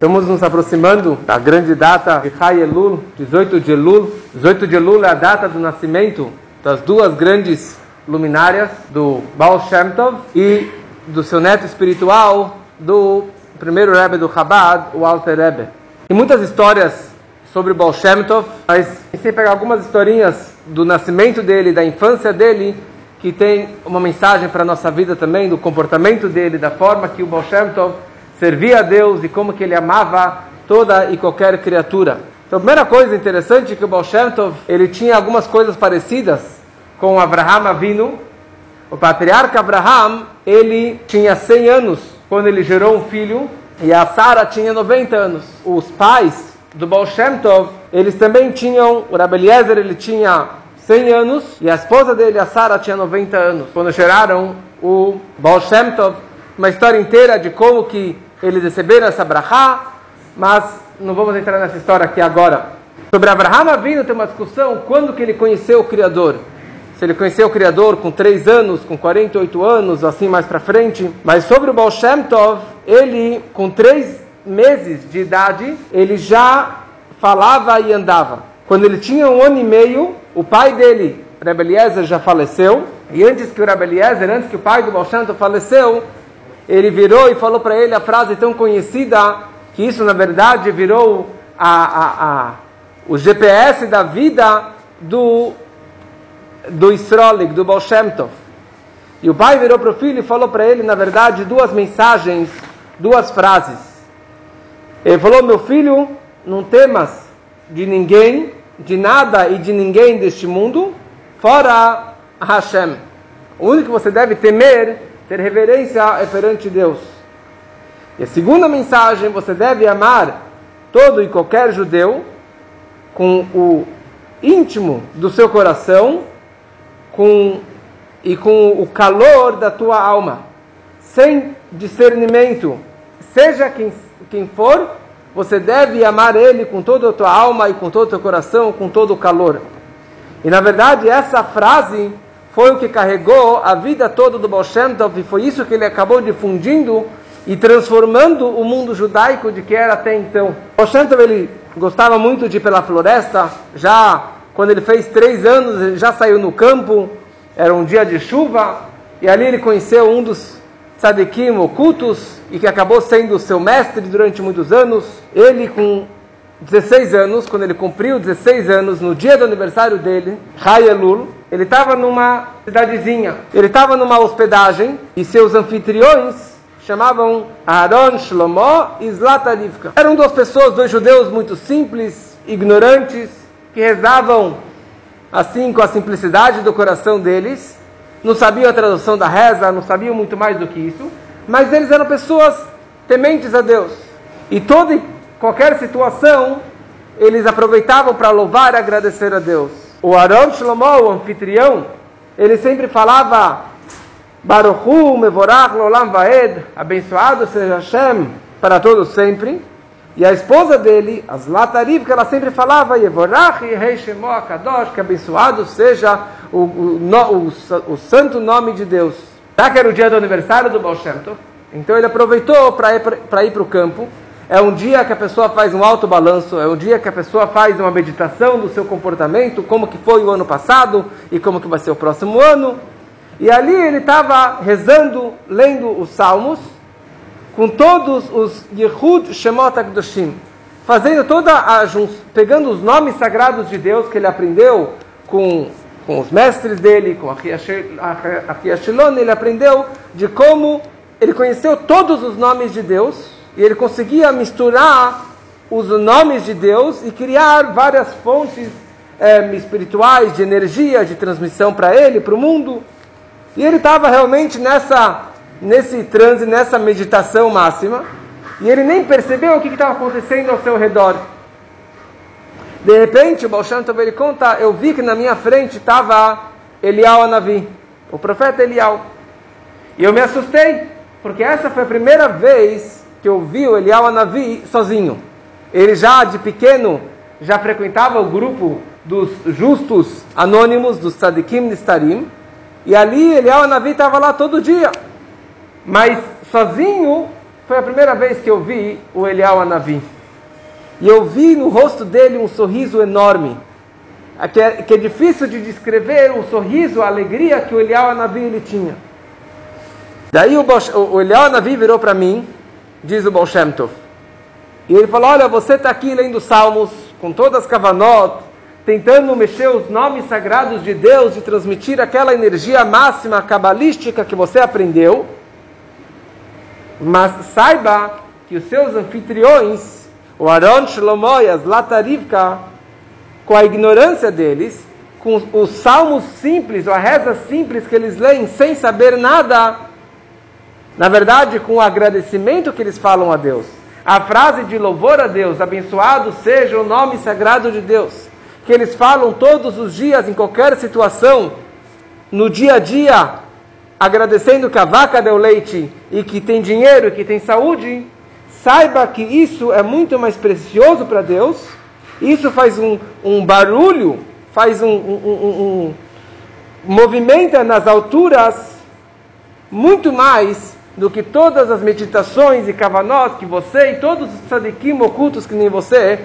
Estamos nos aproximando da grande data de Chai Elul, 18 de Elul. 18 de Elul é a data do nascimento das duas grandes luminárias, do Baal Shem Tov e do seu neto espiritual, do primeiro Rebbe do Chabad, o Alter Rebbe. Tem muitas histórias sobre Baal Shem Tov, mas pensei pegar algumas historinhas do nascimento dele, da infância dele, que tem uma mensagem para a nossa vida também, do comportamento dele, da forma que o Baal Shem Tov servia a Deus e como que ele amava toda e qualquer criatura. Então, a primeira coisa interessante é que o Baal Shem Tov, ele tinha algumas coisas parecidas com Abraham Avinu. O patriarca Abraham, ele tinha 100 anos quando ele gerou um filho e a Sara tinha 90 anos. Os pais do Baal Shem Tov, eles também tinham, o Rabbi ele tinha 100 anos e a esposa dele, a Sara, tinha 90 anos. Quando geraram o Baal Shem Tov, uma história inteira de como que eles receberam essa brachá, mas não vamos entrar nessa história aqui agora. Sobre Abraham Avinu tem uma discussão quando que ele conheceu o Criador. Se ele conheceu o Criador com 3 anos, com 48 anos, assim mais para frente. Mas sobre o Baal Shem Tov, ele com 3 meses de idade, ele já falava e andava. Quando ele tinha um ano e meio, o pai dele, Rebbe Eliezer, já faleceu. E antes que o Rebbe Eliezer, antes que o pai do Baal Shem Tov faleceu, ele virou e falou para ele a frase tão conhecida, que isso na verdade virou a, a, a, o GPS da vida do, do Isrolik, do Baal Shem Tov. E o pai virou para o filho e falou para ele, na verdade, duas mensagens, duas frases. Ele falou: Meu filho, não temas de ninguém, de nada e de ninguém deste mundo, fora Hashem. O único que você deve temer ter reverência é perante Deus. E a segunda mensagem, você deve amar todo e qualquer judeu com o íntimo do seu coração com, e com o calor da tua alma, sem discernimento, seja quem, quem for, você deve amar ele com toda a tua alma e com todo o teu coração, com todo o calor. E na verdade, essa frase foi o que carregou a vida toda do Baal e foi isso que ele acabou difundindo e transformando o mundo judaico de que era até então. Baal ele gostava muito de ir pela floresta, já quando ele fez três anos, ele já saiu no campo, era um dia de chuva, e ali ele conheceu um dos tzadikim ocultos, e que acabou sendo seu mestre durante muitos anos. Ele, com 16 anos, quando ele cumpriu 16 anos, no dia do aniversário dele, Hayelul, ele estava numa cidadezinha, ele estava numa hospedagem e seus anfitriões chamavam Aaron, Shlomo e Zlatarivka. Eram duas pessoas, dois judeus muito simples, ignorantes, que rezavam assim com a simplicidade do coração deles, não sabiam a tradução da reza, não sabiam muito mais do que isso, mas eles eram pessoas tementes a Deus. E toda qualquer situação, eles aproveitavam para louvar e agradecer a Deus. O Aaron Shlomo, o anfitrião, ele sempre falava Baruchu Mevorach Lolam Vaed, abençoado seja Hashem para todos sempre. E a esposa dele, as Latariv, que ela sempre falava Yevorach Yehei Shemo Akadosh, que abençoado seja o, o, o, o, santo nome de Deus. Já que era o dia do aniversário do Baal Shem Tov, então ele aproveitou para ir para o campo é um dia que a pessoa faz um alto balanço, é um dia que a pessoa faz uma meditação do seu comportamento, como que foi o ano passado e como que vai ser o próximo ano. E ali ele estava rezando, lendo os salmos, com todos os Yehud Shemot HaKadoshim, fazendo toda a pegando os nomes sagrados de Deus que ele aprendeu com, com os mestres dele, com a Shelon, ele aprendeu de como ele conheceu todos os nomes de Deus, e ele conseguia misturar os nomes de Deus e criar várias fontes é, espirituais de energia, de transmissão para ele, para o mundo. E ele estava realmente nessa, nesse transe, nessa meditação máxima, e ele nem percebeu o que estava acontecendo ao seu redor. De repente, o Baal Shem Tov, ele conta, eu vi que na minha frente estava Elial Anavi, o profeta Elial. E eu me assustei, porque essa foi a primeira vez que ouviu Elial Anavi sozinho. Ele já de pequeno já frequentava o grupo dos justos anônimos, dos tzadikim nistarim, e ali Elial Anavi estava lá todo dia. Mas sozinho foi a primeira vez que eu vi o Elial Anavi. E eu vi no rosto dele um sorriso enorme. Que é, que é difícil de descrever o sorriso, a alegria que o Elial Anavi ele tinha. Daí o, o Elial Anavi virou para mim, diz o Baal Tov, e ele falou, olha, você está aqui lendo Salmos, com todas as kavanot, tentando mexer os nomes sagrados de Deus e transmitir aquela energia máxima cabalística que você aprendeu. Mas saiba que os seus anfitriões, o Aaron Shlomo e as Latarivka, com a ignorância deles, com os salmos simples, ou a reza simples que eles leem sem saber nada, na verdade, com o agradecimento que eles falam a Deus. A frase de louvor a Deus, abençoado seja o nome sagrado de Deus, que eles falam todos os dias, em qualquer situação, no dia a dia, agradecendo que a vaca deu leite e que tem dinheiro e que tem saúde, saiba que isso é muito mais precioso para Deus. Isso faz um, um barulho, faz um, um, um, nas alturas muito mais do que todas as meditações e kavanot que você e todos os tzadikim ocultos que nem você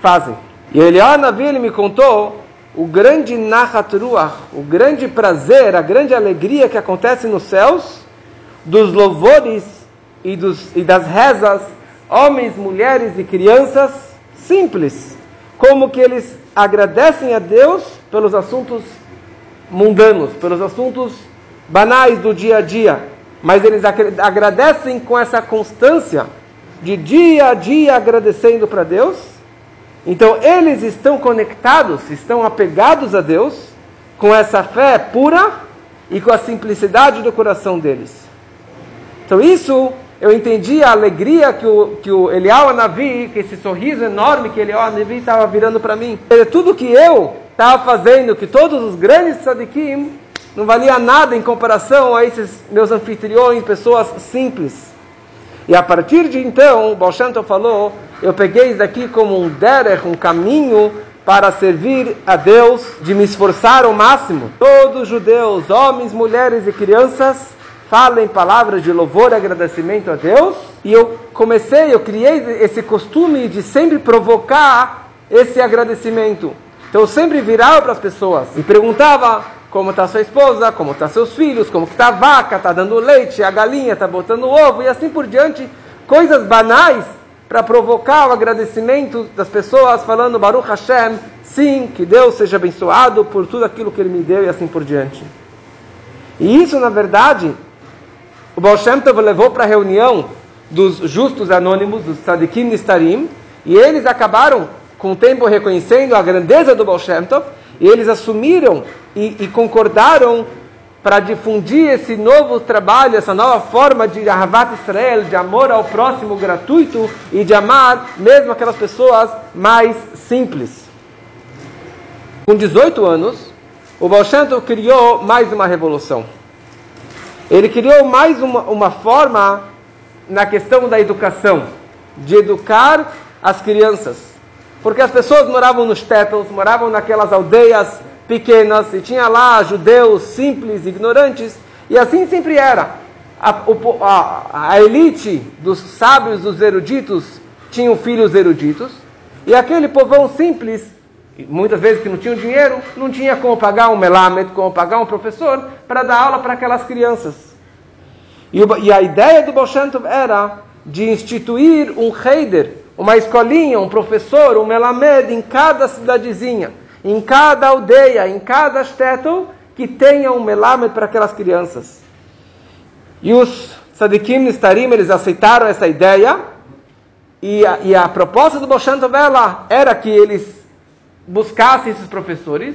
fazem. E Eliyahu Navi ele me contou o grande Nachat Ruach, o grande prazer, a grande alegria que acontece nos céus, dos louvores e, dos, e das rezas, homens, mulheres e crianças, simples, como que eles agradecem a Deus pelos assuntos mundanos, pelos assuntos banais do dia a dia, mas eles agradecem com essa constância de dia a dia agradecendo para Deus então eles estão conectados, estão apegados a Deus com essa fé pura e com a simplicidade do coração deles. Então isso eu entendi a alegria que o, que o Elial Anavi, que esse sorriso enorme que Elial Anavi estava virando para mim. Tudo que eu estava fazendo, que todos os grandes tzadikim, não valia nada em comparação a esses meus anfitriões, pessoas simples. E a partir de então, o Baal falou, eu peguei isso aqui como um derech, um caminho para servir a Deus, de me esforçar ao máximo. Todos os judeus, homens, mulheres e crianças, falem palavras de louvor e agradecimento a Deus. E eu comecei, eu criei esse costume de sempre provocar esse agradecimento. Então eu sempre virava para as pessoas e perguntava como está sua esposa, como estão tá seus filhos, como está a vaca, está dando leite, a galinha está botando ovo? E assim por diante, coisas banais para provocar o agradecimento das pessoas falando Baruch Hashem, sim, que Deus seja abençoado por tudo aquilo que Ele me deu e assim por diante. E isso, na verdade, o Baal Shem Tov levou para a reunião dos justos anônimos, dos tzadikim nistarim, e eles acabaram, com o tempo, reconhecendo a grandeza do Baal Shem Tov, e eles assumiram e, e concordaram para difundir esse novo trabalho, essa nova forma de Ahavat Israel, de amor ao próximo gratuito e de amar mesmo aquelas pessoas mais simples. Com 18 anos, o Baal criou mais uma revolução. Ele criou mais uma, uma forma na questão da educação, de educar as crianças. Porque as pessoas moravam nos tétanos, moravam naquelas aldeias pequenas, e tinha lá judeus simples, ignorantes, e assim sempre era. A, a, a elite dos sábios, dos eruditos, tinham filhos eruditos, e aquele povão simples, muitas vezes que não tinham dinheiro, não tinha como pagar um melamed, como pagar um professor, para dar aula para aquelas crianças. E, e a ideia do Baal era de instituir um heider, uma escolinha, um professor, um melamed em cada cidadezinha, em cada aldeia, em cada shtetl, que tenha um melamed para aquelas crianças. E os tzadikim nistarim, eles aceitaram essa ideia, e a, e a proposta do Boshantov era que eles buscassem esses professores,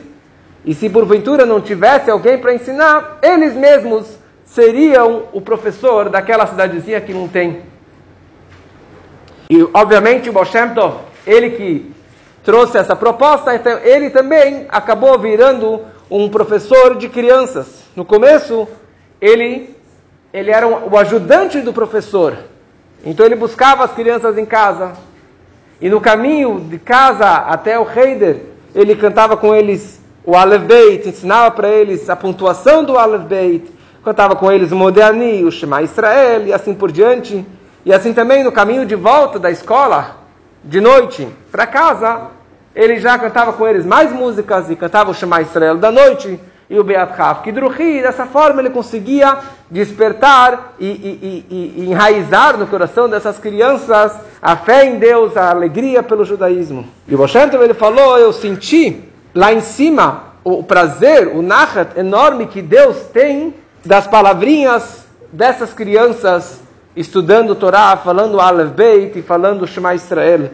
e se porventura não tivesse alguém para ensinar, eles mesmos seriam o professor daquela cidadezinha que não tem. E, obviamente, o Baal Tov, ele que trouxe essa proposta, então ele também acabou virando um professor de crianças. No começo, ele, ele era um, o ajudante do professor. Então, ele buscava as crianças em casa. E no caminho de casa até o Heider, ele cantava com eles o Aleph Beit, ensinava para eles a pontuação do Aleph Beit, cantava com eles o Modéani, o Shema Israel e assim por diante. E assim também no caminho de volta da escola, de noite, para casa, ele já cantava com eles mais músicas e cantava o Shema Israel da noite e o Beat Hav Kidruhi. Dessa forma ele conseguia despertar e, e, e, e, enraizar no coração dessas crianças a fé em Deus, a alegria pelo judaísmo. E o Moshe ele falou, eu senti lá em cima o prazer, o nachat enorme que Deus tem das palavrinhas dessas crianças estudando Torá, falando Aleph Beit e falando Shema Israel.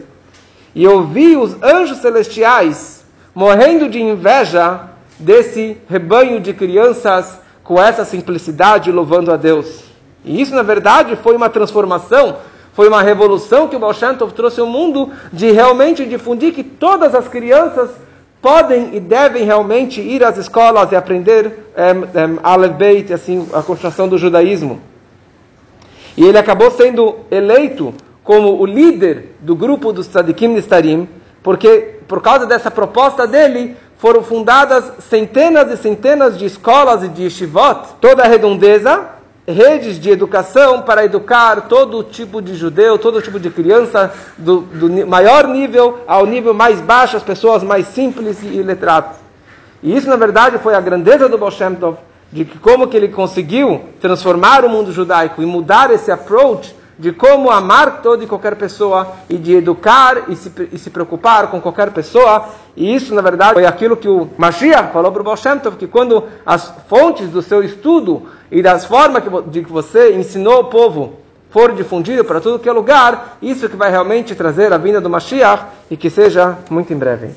E eu vi os anjos celestiais morrendo de inveja desse rebanho de crianças com essa simplicidade louvando a Deus. E isso, na verdade, foi uma transformação, foi uma revolução que o Baal trouxe ao mundo de realmente difundir que todas as crianças podem e devem realmente ir às escolas e aprender um, um, Aleph Beit, assim, a construção do judaísmo. E ele acabou sendo eleito como o líder do grupo dos Tzadikim Nistarim, porque por causa dessa proposta dele, foram fundadas centenas e centenas de escolas e de yeshivot, toda a redondeza, redes de educação para educar todo tipo de judeu, todo tipo de criança, do, do maior nível ao nível mais baixo, as pessoas mais simples e letradas. E isso, na verdade, foi a grandeza do Baal Shem Tov, de que como que ele conseguiu transformar o mundo judaico e mudar esse approach de como amar toda e qualquer pessoa e de educar e se, e se preocupar com qualquer pessoa. E isso, na verdade, foi aquilo que o Mashiach falou para o Baal Shem Tov, que quando as fontes do seu estudo e das formas que, de que você ensinou o povo for difundido para tudo que é lugar, isso que vai realmente trazer a vinda do Mashiach e que seja muito em breve.